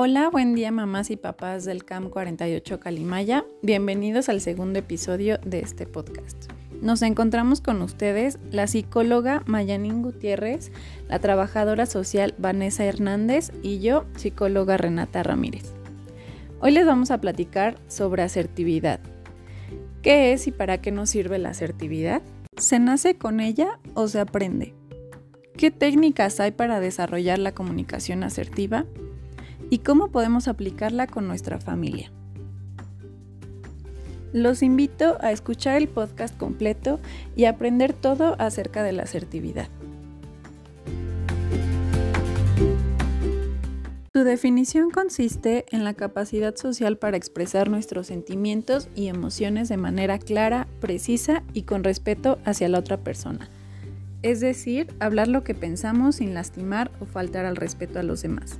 Hola, buen día mamás y papás del CAM 48 Calimaya. Bienvenidos al segundo episodio de este podcast. Nos encontramos con ustedes la psicóloga Mayanín Gutiérrez, la trabajadora social Vanessa Hernández y yo, psicóloga Renata Ramírez. Hoy les vamos a platicar sobre asertividad. ¿Qué es y para qué nos sirve la asertividad? ¿Se nace con ella o se aprende? ¿Qué técnicas hay para desarrollar la comunicación asertiva? ¿Y cómo podemos aplicarla con nuestra familia? Los invito a escuchar el podcast completo y aprender todo acerca de la asertividad. Su definición consiste en la capacidad social para expresar nuestros sentimientos y emociones de manera clara, precisa y con respeto hacia la otra persona. Es decir, hablar lo que pensamos sin lastimar o faltar al respeto a los demás.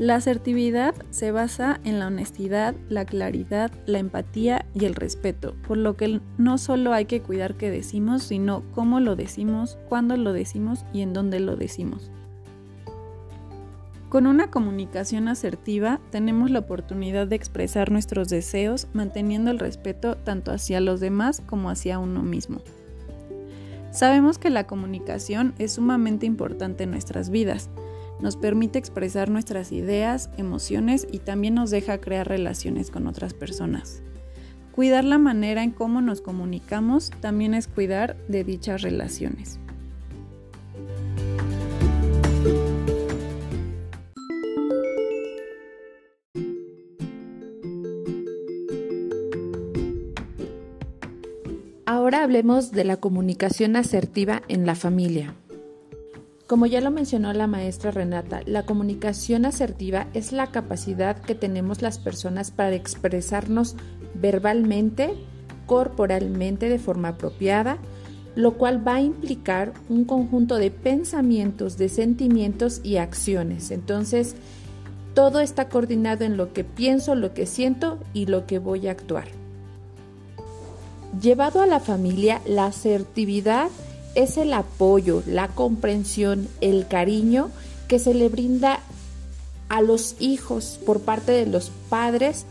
La asertividad se basa en la honestidad, la claridad, la empatía y el respeto, por lo que no solo hay que cuidar qué decimos, sino cómo lo decimos, cuándo lo decimos y en dónde lo decimos. Con una comunicación asertiva tenemos la oportunidad de expresar nuestros deseos manteniendo el respeto tanto hacia los demás como hacia uno mismo. Sabemos que la comunicación es sumamente importante en nuestras vidas, nos permite expresar nuestras ideas, emociones y también nos deja crear relaciones con otras personas. Cuidar la manera en cómo nos comunicamos también es cuidar de dichas relaciones. Ahora hablemos de la comunicación asertiva en la familia. Como ya lo mencionó la maestra Renata, la comunicación asertiva es la capacidad que tenemos las personas para expresarnos verbalmente, corporalmente de forma apropiada, lo cual va a implicar un conjunto de pensamientos, de sentimientos y acciones. Entonces, todo está coordinado en lo que pienso, lo que siento y lo que voy a actuar. Llevado a la familia, la asertividad es el apoyo, la comprensión, el cariño que se le brinda a los hijos por parte de los padres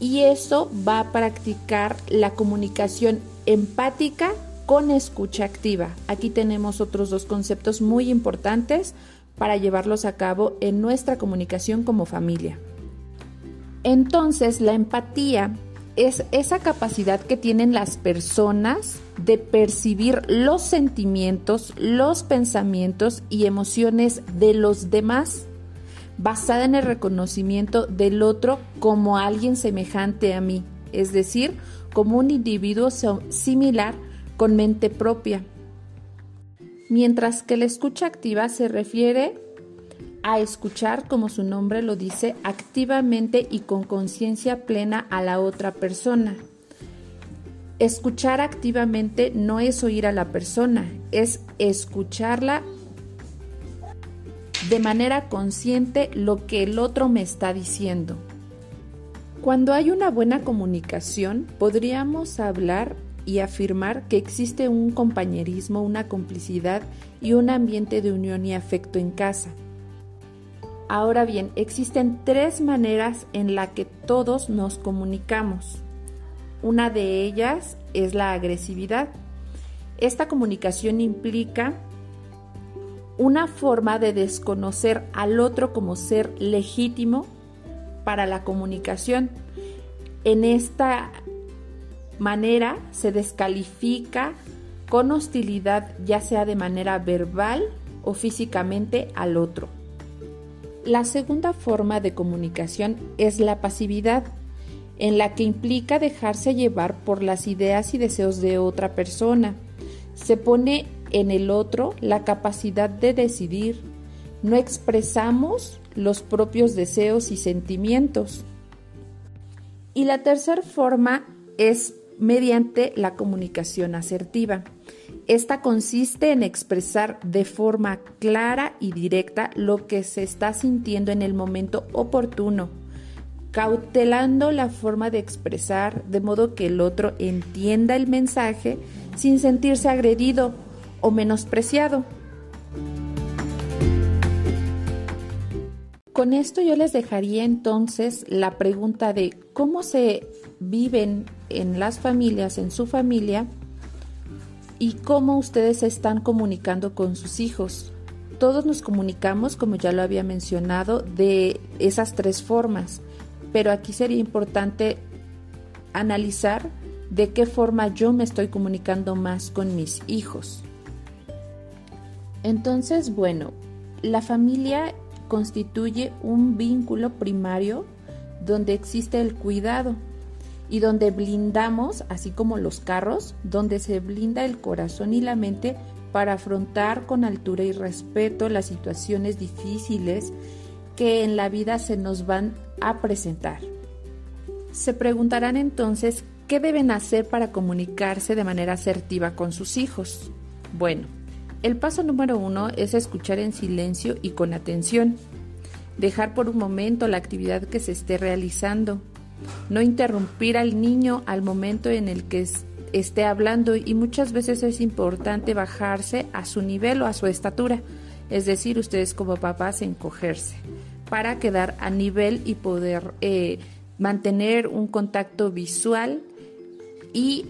y eso va a practicar la comunicación empática con escucha activa. Aquí tenemos otros dos conceptos muy importantes para llevarlos a cabo en nuestra comunicación como familia. Entonces, la empatía es esa capacidad que tienen las personas de percibir los sentimientos, los pensamientos y emociones de los demás, basada en el reconocimiento del otro como alguien semejante a mí, es decir, como un individuo similar con mente propia. Mientras que la escucha activa se refiere a escuchar, como su nombre lo dice, activamente y con conciencia plena a la otra persona. Escuchar activamente no es oír a la persona, es escucharla de manera consciente lo que el otro me está diciendo. Cuando hay una buena comunicación, podríamos hablar y afirmar que existe un compañerismo, una complicidad y un ambiente de unión y afecto en casa. Ahora bien, existen tres maneras en la que todos nos comunicamos. Una de ellas es la agresividad. Esta comunicación implica una forma de desconocer al otro como ser legítimo para la comunicación. En esta manera se descalifica con hostilidad ya sea de manera verbal o físicamente al otro. La segunda forma de comunicación es la pasividad, en la que implica dejarse llevar por las ideas y deseos de otra persona. Se pone en el otro la capacidad de decidir. No expresamos los propios deseos y sentimientos. Y la tercera forma es mediante la comunicación asertiva. Esta consiste en expresar de forma clara y directa lo que se está sintiendo en el momento oportuno, cautelando la forma de expresar de modo que el otro entienda el mensaje sin sentirse agredido o menospreciado. Con esto yo les dejaría entonces la pregunta de cómo se viven en las familias, en su familia, y cómo ustedes se están comunicando con sus hijos. Todos nos comunicamos, como ya lo había mencionado, de esas tres formas, pero aquí sería importante analizar de qué forma yo me estoy comunicando más con mis hijos. Entonces, bueno, la familia constituye un vínculo primario donde existe el cuidado y donde blindamos, así como los carros, donde se blinda el corazón y la mente para afrontar con altura y respeto las situaciones difíciles que en la vida se nos van a presentar. Se preguntarán entonces qué deben hacer para comunicarse de manera asertiva con sus hijos. Bueno, el paso número uno es escuchar en silencio y con atención. Dejar por un momento la actividad que se esté realizando. No interrumpir al niño al momento en el que esté hablando y muchas veces es importante bajarse a su nivel o a su estatura. Es decir, ustedes como papás encogerse para quedar a nivel y poder eh, mantener un contacto visual y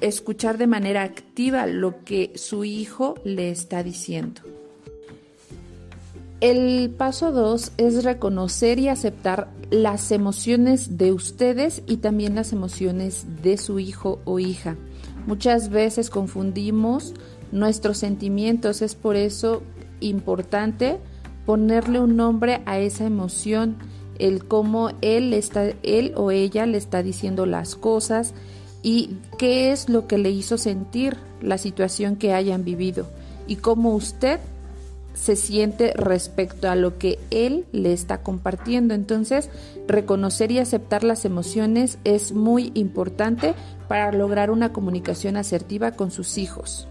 escuchar de manera activa lo que su hijo le está diciendo. El paso dos es reconocer y aceptar las emociones de ustedes y también las emociones de su hijo o hija. Muchas veces confundimos nuestros sentimientos, es por eso importante ponerle un nombre a esa emoción, el cómo él, está, él o ella le está diciendo las cosas y qué es lo que le hizo sentir la situación que hayan vivido y cómo usted se siente respecto a lo que él le está compartiendo. Entonces, reconocer y aceptar las emociones es muy importante para lograr una comunicación asertiva con sus hijos.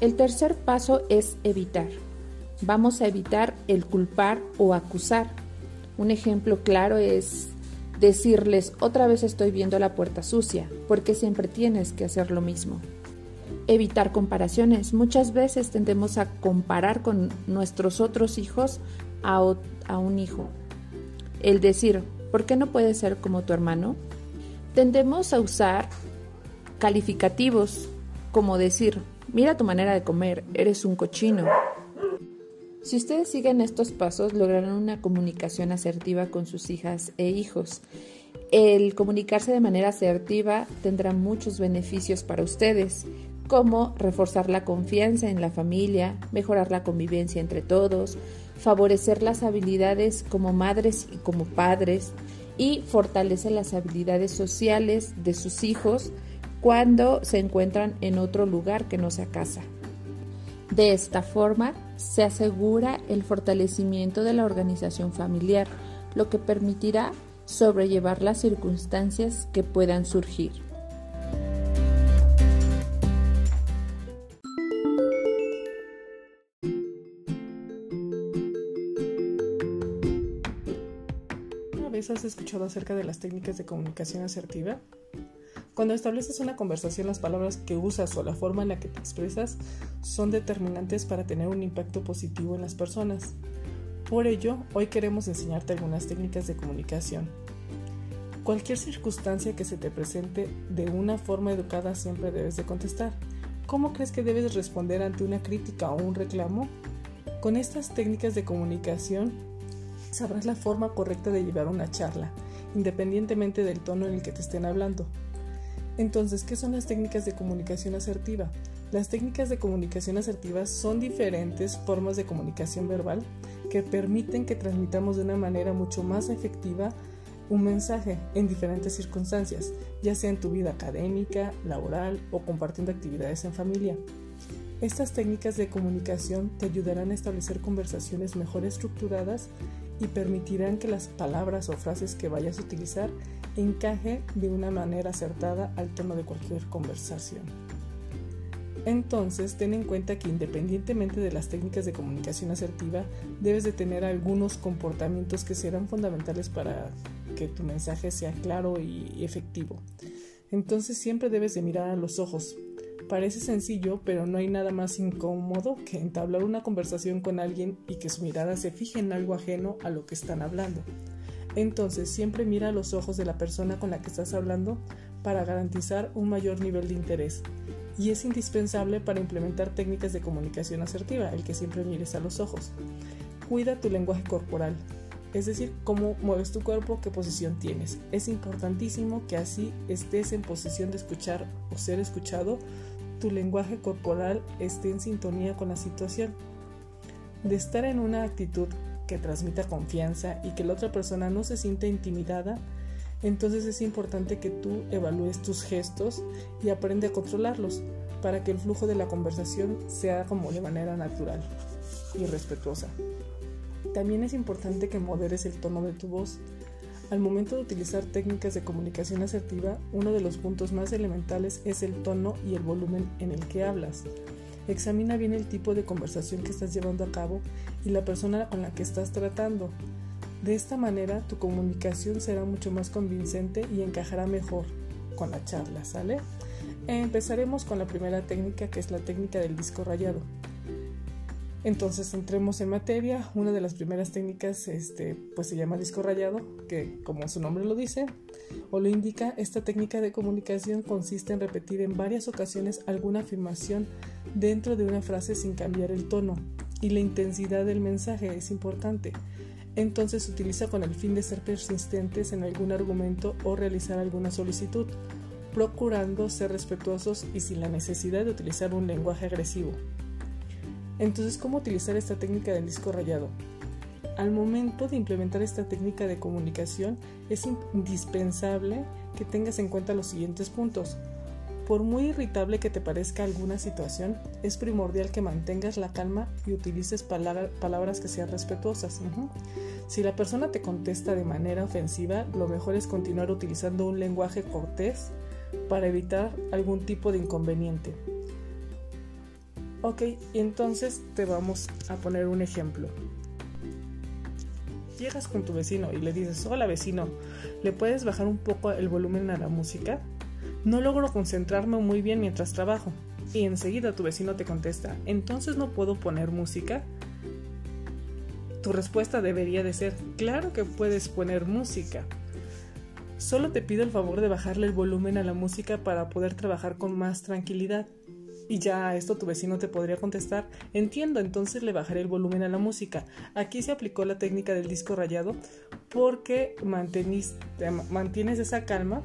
El tercer paso es evitar. Vamos a evitar el culpar o acusar. Un ejemplo claro es decirles otra vez estoy viendo la puerta sucia, porque siempre tienes que hacer lo mismo evitar comparaciones. Muchas veces tendemos a comparar con nuestros otros hijos a, un hijo. El decir, ¿por qué no puedes ser como tu hermano? Tendemos a usar calificativos como decir, mira tu manera de comer, eres un cochino. Si ustedes siguen estos pasos, lograrán una comunicación asertiva con sus hijas e hijos. El comunicarse de manera asertiva tendrá muchos beneficios para ustedes como reforzar la confianza en la familia, mejorar la convivencia entre todos, favorecer las habilidades como madres y como padres y fortalecer las habilidades sociales de sus hijos cuando se encuentran en otro lugar que no sea casa. De esta forma, se asegura el fortalecimiento de la organización familiar, lo que permitirá sobrellevar las circunstancias que puedan surgir. has escuchado acerca de las técnicas de comunicación asertiva? Cuando estableces una conversación, las palabras que usas o la forma en la que te expresas son determinantes para tener un impacto positivo en las personas. Por ello, hoy queremos enseñarte algunas técnicas de comunicación. Cualquier circunstancia que se te presente de una forma educada siempre debes de contestar. ¿Cómo crees que debes responder ante una crítica o un reclamo? Con estas técnicas de comunicación sabrás la forma correcta de llevar una charla, independientemente del tono en el que te estén hablando. Entonces, ¿qué son las técnicas de comunicación asertiva? Las técnicas de comunicación asertiva son diferentes formas de comunicación verbal que permiten que transmitamos de una manera mucho más efectiva un mensaje en diferentes circunstancias, ya sea en tu vida académica, laboral o compartiendo actividades en familia. Estas técnicas de comunicación te ayudarán a establecer conversaciones mejor estructuradas y permitirán que las palabras o frases que vayas a utilizar encaje de una manera acertada al tono de cualquier conversación. Entonces, ten en cuenta que independientemente de las técnicas de comunicación asertiva, debes de tener algunos comportamientos que serán fundamentales para que tu mensaje sea claro y efectivo. Entonces, siempre debes de mirar a los ojos. Parece sencillo, pero no hay nada más incómodo que entablar una conversación con alguien y que su mirada se fije en algo ajeno a lo que están hablando. Entonces siempre mira a los ojos de la persona con la que estás hablando para garantizar un mayor nivel de interés. Y es indispensable para implementar técnicas de comunicación asertiva, el que siempre mires a los ojos. Cuida tu lenguaje corporal, es decir, cómo mueves tu cuerpo, qué posición tienes. Es importantísimo que así estés en posición de escuchar o ser escuchado, tu lenguaje corporal esté en sintonía con la situación. De estar en una actitud que transmita confianza y que la otra persona no se sienta intimidada, entonces es importante que tú evalúes tus gestos y aprende a controlarlos para que el flujo de la conversación sea como de manera natural y respetuosa. También es importante que moderes el tono de tu voz. Al momento de utilizar técnicas de comunicación asertiva, uno de los puntos más elementales es el tono y el volumen en el que hablas. Examina bien el tipo de conversación que estás llevando a cabo y la persona con la que estás tratando. De esta manera tu comunicación será mucho más convincente y encajará mejor con la charla, ¿sale? Empezaremos con la primera técnica que es la técnica del disco rayado. Entonces entremos en materia. Una de las primeras técnicas este, pues se llama disco rayado, que como su nombre lo dice o lo indica, esta técnica de comunicación consiste en repetir en varias ocasiones alguna afirmación dentro de una frase sin cambiar el tono y la intensidad del mensaje es importante. Entonces utiliza con el fin de ser persistentes en algún argumento o realizar alguna solicitud, procurando ser respetuosos y sin la necesidad de utilizar un lenguaje agresivo. Entonces, ¿cómo utilizar esta técnica del disco rayado? Al momento de implementar esta técnica de comunicación es indispensable que tengas en cuenta los siguientes puntos. Por muy irritable que te parezca alguna situación, es primordial que mantengas la calma y utilices palabras que sean respetuosas. Si la persona te contesta de manera ofensiva, lo mejor es continuar utilizando un lenguaje cortés para evitar algún tipo de inconveniente. Ok, entonces te vamos a poner un ejemplo. Llegas con tu vecino y le dices, hola vecino, ¿le puedes bajar un poco el volumen a la música? No logro concentrarme muy bien mientras trabajo. Y enseguida tu vecino te contesta, entonces no puedo poner música. Tu respuesta debería de ser, claro que puedes poner música. Solo te pido el favor de bajarle el volumen a la música para poder trabajar con más tranquilidad. Y ya a esto tu vecino te podría contestar, entiendo, entonces le bajaré el volumen a la música. Aquí se aplicó la técnica del disco rayado porque mantienes esa calma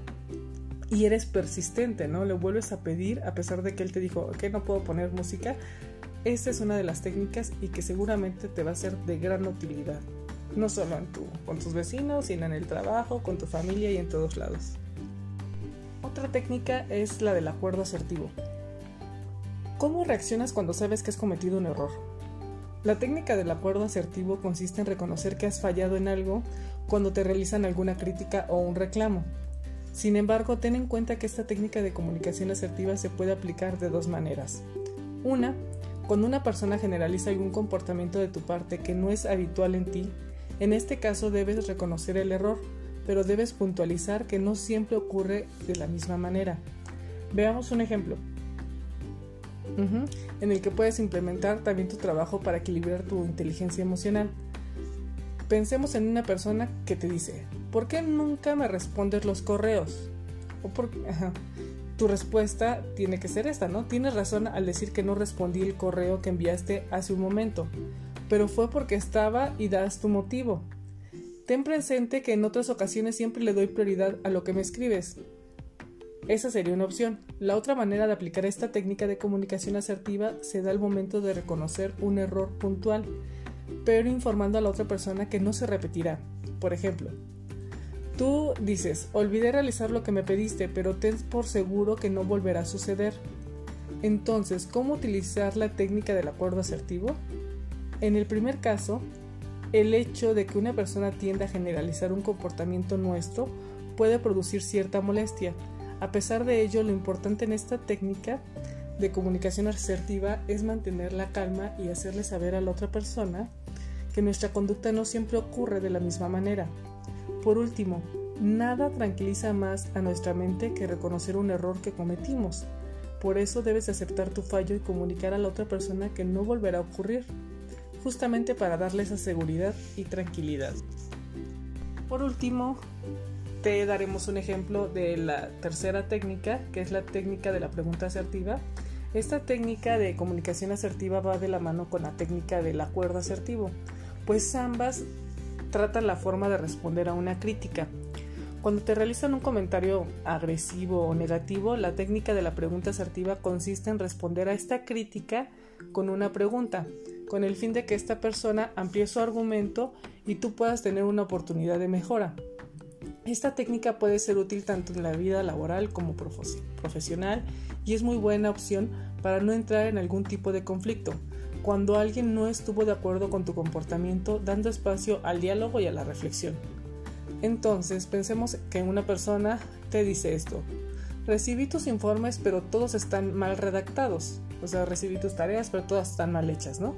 y eres persistente, ¿no? Le vuelves a pedir a pesar de que él te dijo que no puedo poner música. Esta es una de las técnicas y que seguramente te va a ser de gran utilidad, no solo en tu, con tus vecinos, sino en el trabajo, con tu familia y en todos lados. Otra técnica es la del acuerdo asertivo. ¿Cómo reaccionas cuando sabes que has cometido un error? La técnica del acuerdo asertivo consiste en reconocer que has fallado en algo cuando te realizan alguna crítica o un reclamo. Sin embargo, ten en cuenta que esta técnica de comunicación asertiva se puede aplicar de dos maneras. Una, cuando una persona generaliza algún comportamiento de tu parte que no es habitual en ti, en este caso debes reconocer el error, pero debes puntualizar que no siempre ocurre de la misma manera. Veamos un ejemplo en el que puedes implementar también tu trabajo para equilibrar tu inteligencia emocional. Pensemos en una persona que te dice, ¿por qué nunca me respondes los correos? O por, Tu respuesta tiene que ser esta, ¿no? Tienes razón al decir que no respondí el correo que enviaste hace un momento, pero fue porque estaba y das tu motivo. Ten presente que en otras ocasiones siempre le doy prioridad a lo que me escribes, esa sería una opción. La otra manera de aplicar esta técnica de comunicación asertiva se da al momento de reconocer un error puntual, pero informando a la otra persona que no se repetirá. Por ejemplo, tú dices, olvidé realizar lo que me pediste, pero ten por seguro que no volverá a suceder. Entonces, ¿cómo utilizar la técnica del acuerdo asertivo? En el primer caso, el hecho de que una persona tienda a generalizar un comportamiento nuestro puede producir cierta molestia, a pesar de ello, lo importante en esta técnica de comunicación asertiva es mantener la calma y hacerle saber a la otra persona que nuestra conducta no siempre ocurre de la misma manera. Por último, nada tranquiliza más a nuestra mente que reconocer un error que cometimos. Por eso debes aceptar tu fallo y comunicar a la otra persona que no volverá a ocurrir, justamente para darle esa seguridad y tranquilidad. Por último, te daremos un ejemplo de la tercera técnica, que es la técnica de la pregunta asertiva. Esta técnica de comunicación asertiva va de la mano con la técnica del acuerdo asertivo, pues ambas tratan la forma de responder a una crítica. Cuando te realizan un comentario agresivo o negativo, la técnica de la pregunta asertiva consiste en responder a esta crítica con una pregunta, con el fin de que esta persona amplíe su argumento y tú puedas tener una oportunidad de mejora. Esta técnica puede ser útil tanto en la vida laboral como profesional y es muy buena opción para no entrar en algún tipo de conflicto. Cuando alguien no estuvo de acuerdo con tu comportamiento, dando espacio al diálogo y a la reflexión. Entonces, pensemos que una persona te dice esto. Recibí tus informes, pero todos están mal redactados. O sea, recibí tus tareas, pero todas están mal hechas, ¿no?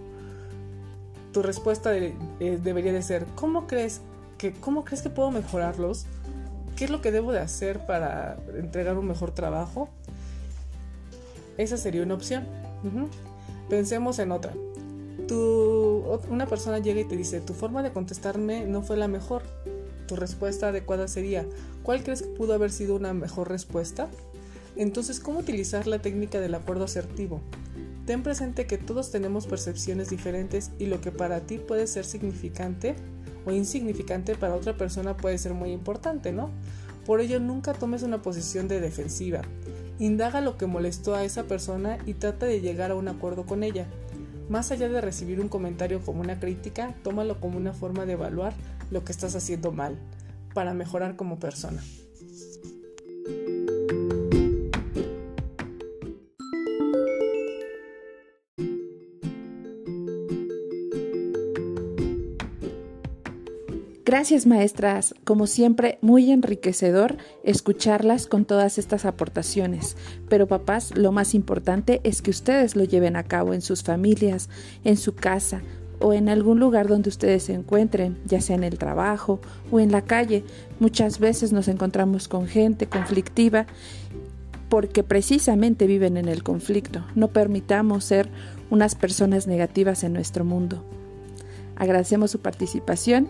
Tu respuesta eh, debería de ser, ¿cómo crees que, cómo crees que puedo mejorarlos? ¿Qué es lo que debo de hacer para entregar un mejor trabajo? Esa sería una opción. Pensemos en otra. una persona llega y te dice, tu forma de contestarme no fue la mejor. Tu respuesta adecuada sería, ¿cuál crees que pudo haber sido una mejor respuesta? Entonces, ¿cómo utilizar la técnica del acuerdo asertivo? Ten presente que todos tenemos percepciones diferentes y lo que para ti puede ser significante o insignificante para otra persona puede ser muy importante, ¿no? Por ello nunca tomes una posición de defensiva. Indaga lo que molestó a esa persona y trata de llegar a un acuerdo con ella. Más allá de recibir un comentario como una crítica, tómalo como una forma de evaluar lo que estás haciendo mal, para mejorar como persona. Gracias maestras, como siempre muy enriquecedor escucharlas con todas estas aportaciones, pero papás, lo más importante es que ustedes lo lleven a cabo en sus familias, en su casa o en algún lugar donde ustedes se encuentren, ya sea en el trabajo o en la calle. Muchas veces nos encontramos con gente conflictiva porque precisamente viven en el conflicto. No permitamos ser unas personas negativas en nuestro mundo. Agradecemos su participación